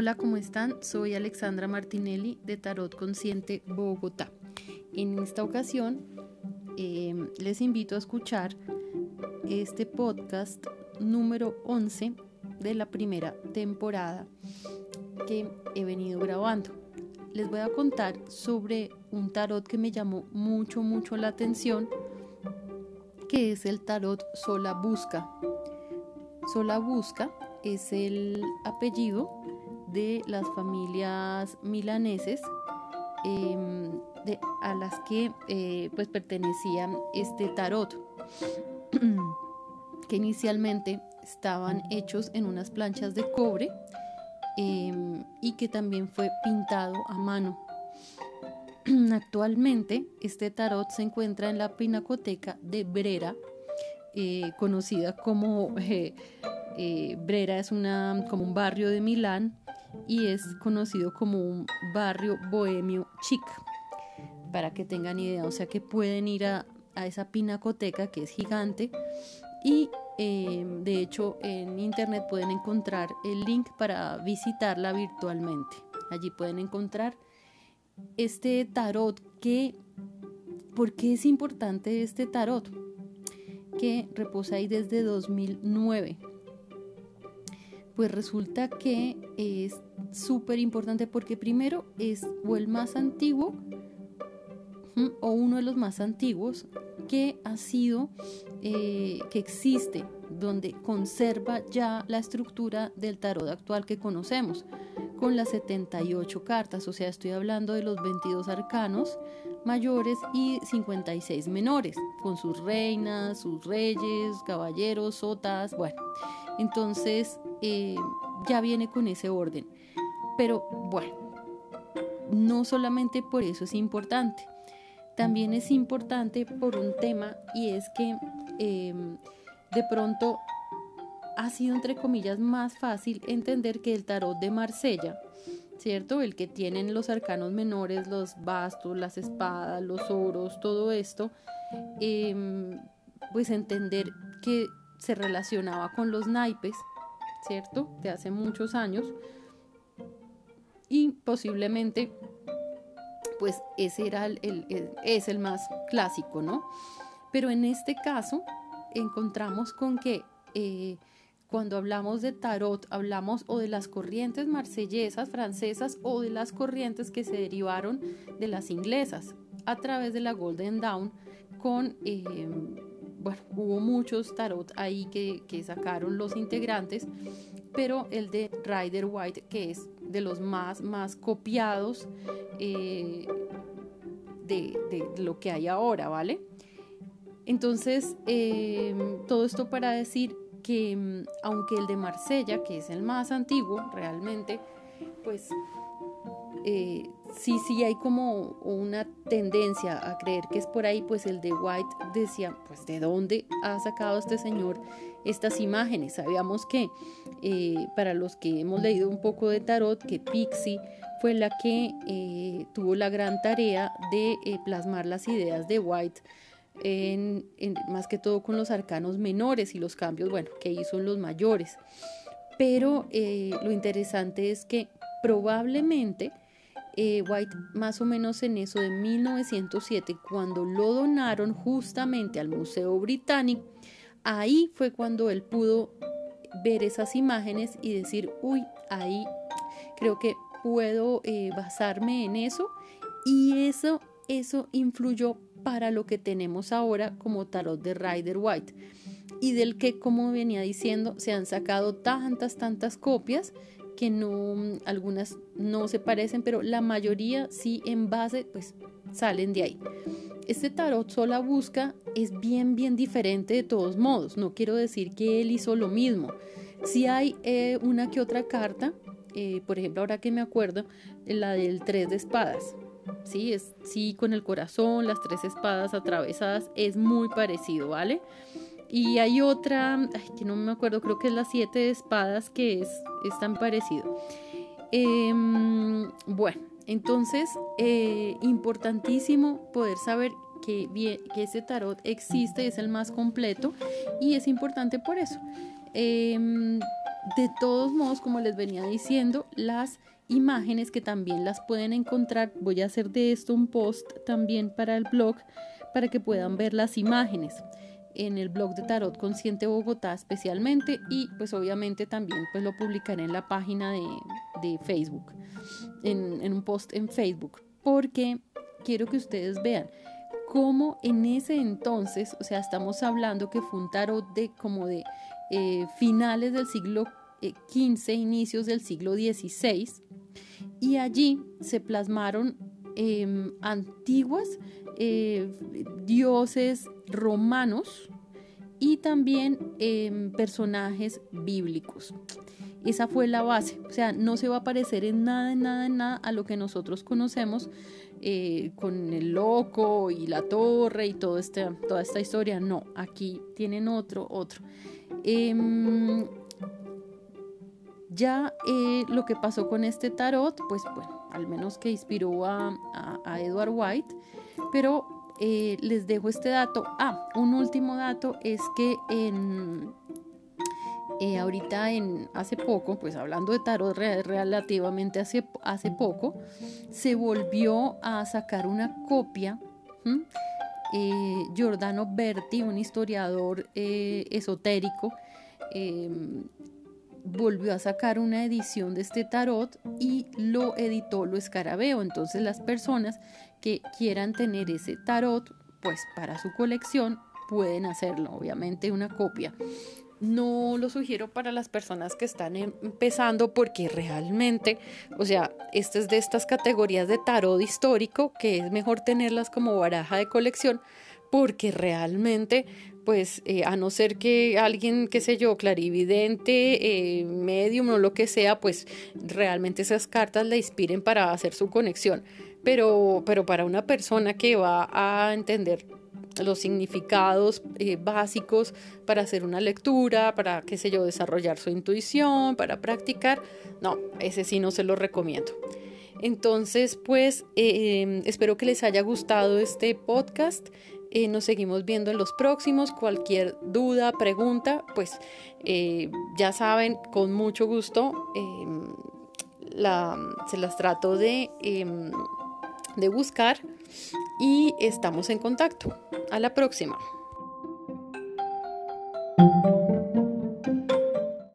Hola, ¿cómo están? Soy Alexandra Martinelli de Tarot Consciente Bogotá. En esta ocasión em, les invito a escuchar este podcast número 11 de la primera temporada que he venido grabando. Les voy a contar sobre un tarot que me llamó mucho, mucho la atención, que es el tarot Sola Busca. Sola Busca es el apellido de las familias milaneses em, a las que eh, pues pertenecía este tarot que inicialmente estaban hechos en unas planchas de cobre em, y que también fue pintado a mano. Actualmente este tarot se encuentra en la pinacoteca de Brera, eh, conocida como eh, Brera es una, como un barrio de Milán y es conocido como un barrio bohemio chic, para que tengan idea, o sea que pueden ir a, esa pinacoteca que es gigante y eh, de hecho en internet pueden encontrar el link para visitarla virtualmente. Allí pueden encontrar este tarot que, ¿por qué es importante este tarot? Que reposa ahí desde 2009 pues resulta que es súper importante porque primero es o el más antiguo o uno de los más antiguos que ha sido, eh, que existe, donde conserva ya la estructura del tarot actual que conocemos, con las 78 cartas, o sea, estoy hablando de los 22 arcanos mayores y 56 menores, con sus reinas, sus reyes, caballeros, sotas, bueno. Entonces, eh, ya viene con ese orden. Pero bueno, no solamente por eso es importante, también es importante por un tema y es que em, de pronto ha sido entre comillas más fácil entender que el tarot de Marsella, ¿cierto? El que tienen los arcanos menores, los bastos, las espadas, los oros, todo esto, em, pues entender que se relacionaba con los naipes, ¿cierto? De hace muchos años. Y posiblemente, pues ese era el, es el más clásico, ¿no? Pero en este caso encontramos con que eh, cuando hablamos de tarot, hablamos o de las corrientes marsellesas, francesas, o de las corrientes que se derivaron de las inglesas a través de la Golden Dawn con... Eh, bueno, hubo muchos tarot ahí que, sacaron los integrantes, pero el de Rider White, que es de los más, más copiados eh, de, lo que hay ahora, ¿vale? Entonces, eh, todo esto para decir que mm, aunque el de Marsella, que es el más antiguo realmente, pues eh, sí, sí hay como una tendencia a creer que es por ahí, pues el de White decía, pues de dónde ha sacado este señor estas imágenes. Sabíamos que eh, para los que hemos leído un poco de tarot, que Pixie fue la que eh, tuvo la gran tarea de plasmar las ideas de White. Más que todo con los arcanos menores y los cambios, bueno, que hizo en los mayores. Pero lo interesante es que probablemente eh, White más o menos en eso de 1907, cuando lo donaron justamente al Museo Británico, ahí fue cuando él pudo ver esas imágenes y decir, uy, ahí creo que puedo eh, basarme en eso y eso, eso influyó para lo que tenemos ahora como tarot de Rider White y del que, como venía diciendo, se han sacado tantas, tantas copias que no, algunas no se parecen, pero la mayoría sí en base, pues salen de ahí. Este tarot sola busca es bien, bien diferente de todos modos. No quiero decir que él hizo lo mismo. Si hay eh, una que otra carta, eh, por ejemplo, ahora que me acuerdo, la del tres de espadas. Sí, es sí con el corazón, las tres espadas atravesadas, es muy parecido, ¿vale? Y hay otra, que no me acuerdo, creo que es la siete espadas, que es, tan parecido. Em, bueno, entonces, eh, importantísimo poder saber que, que ese tarot existe, es el más completo y es importante por eso. Em, de todos modos, como les venía diciendo, las imágenes que también las pueden encontrar, voy a hacer de esto un post también para el blog para que puedan ver las imágenes en el blog de Tarot Consciente Bogotá especialmente y pues obviamente también pues lo publicaré en la página de, Facebook, en, en, un post en Facebook, porque quiero que ustedes vean cómo en ese entonces, o sea, estamos hablando que fue un tarot de como de eh, finales del siglo XV, eh, inicios del siglo XVI, y allí se plasmaron em, antiguas eh, dioses romanos y también em, personajes bíblicos. Esa fue la base, o sea, no se va a parecer en nada, en nada, en nada a lo que nosotros conocemos eh, con el loco y la torre y todo este, toda esta historia. No, aquí tienen otro, otro. Ya eh, lo que pasó con este tarot, pues bueno, al menos que inspiró a, a Edward White, pero eh, les dejo este dato. Ah, un último dato es que en, eh, ahorita en hace poco, pues hablando de tarot relativamente hace, hace poco, se volvió a sacar una copia. Giordano Berti, un historiador esotérico, em, volvió a sacar una edición de este tarot y lo editó, lo escarabeo. Entonces las personas que quieran tener ese tarot, pues para su colección pueden hacerlo, obviamente una copia. No lo sugiero para las personas que están empezando porque realmente, o sea, esta es de estas categorías de tarot histórico que es mejor tenerlas como baraja de colección porque realmente pues eh, a no ser que alguien, qué sé yo, clarividente, eh, medium o lo que sea, pues realmente esas cartas le inspiren para hacer su conexión. Pero, pero para una persona que va a entender los significados eh, básicos para hacer una lectura, para, qué sé yo, desarrollar su intuición, para practicar, no, ese sí no se lo recomiendo. Entonces, pues, espero que les haya gustado este podcast. Eh, nos seguimos viendo en los próximos. Cualquier duda, pregunta, pues eh, ya saben, con mucho gusto em, la, se las trato de, em, de buscar y estamos en contacto. A la próxima.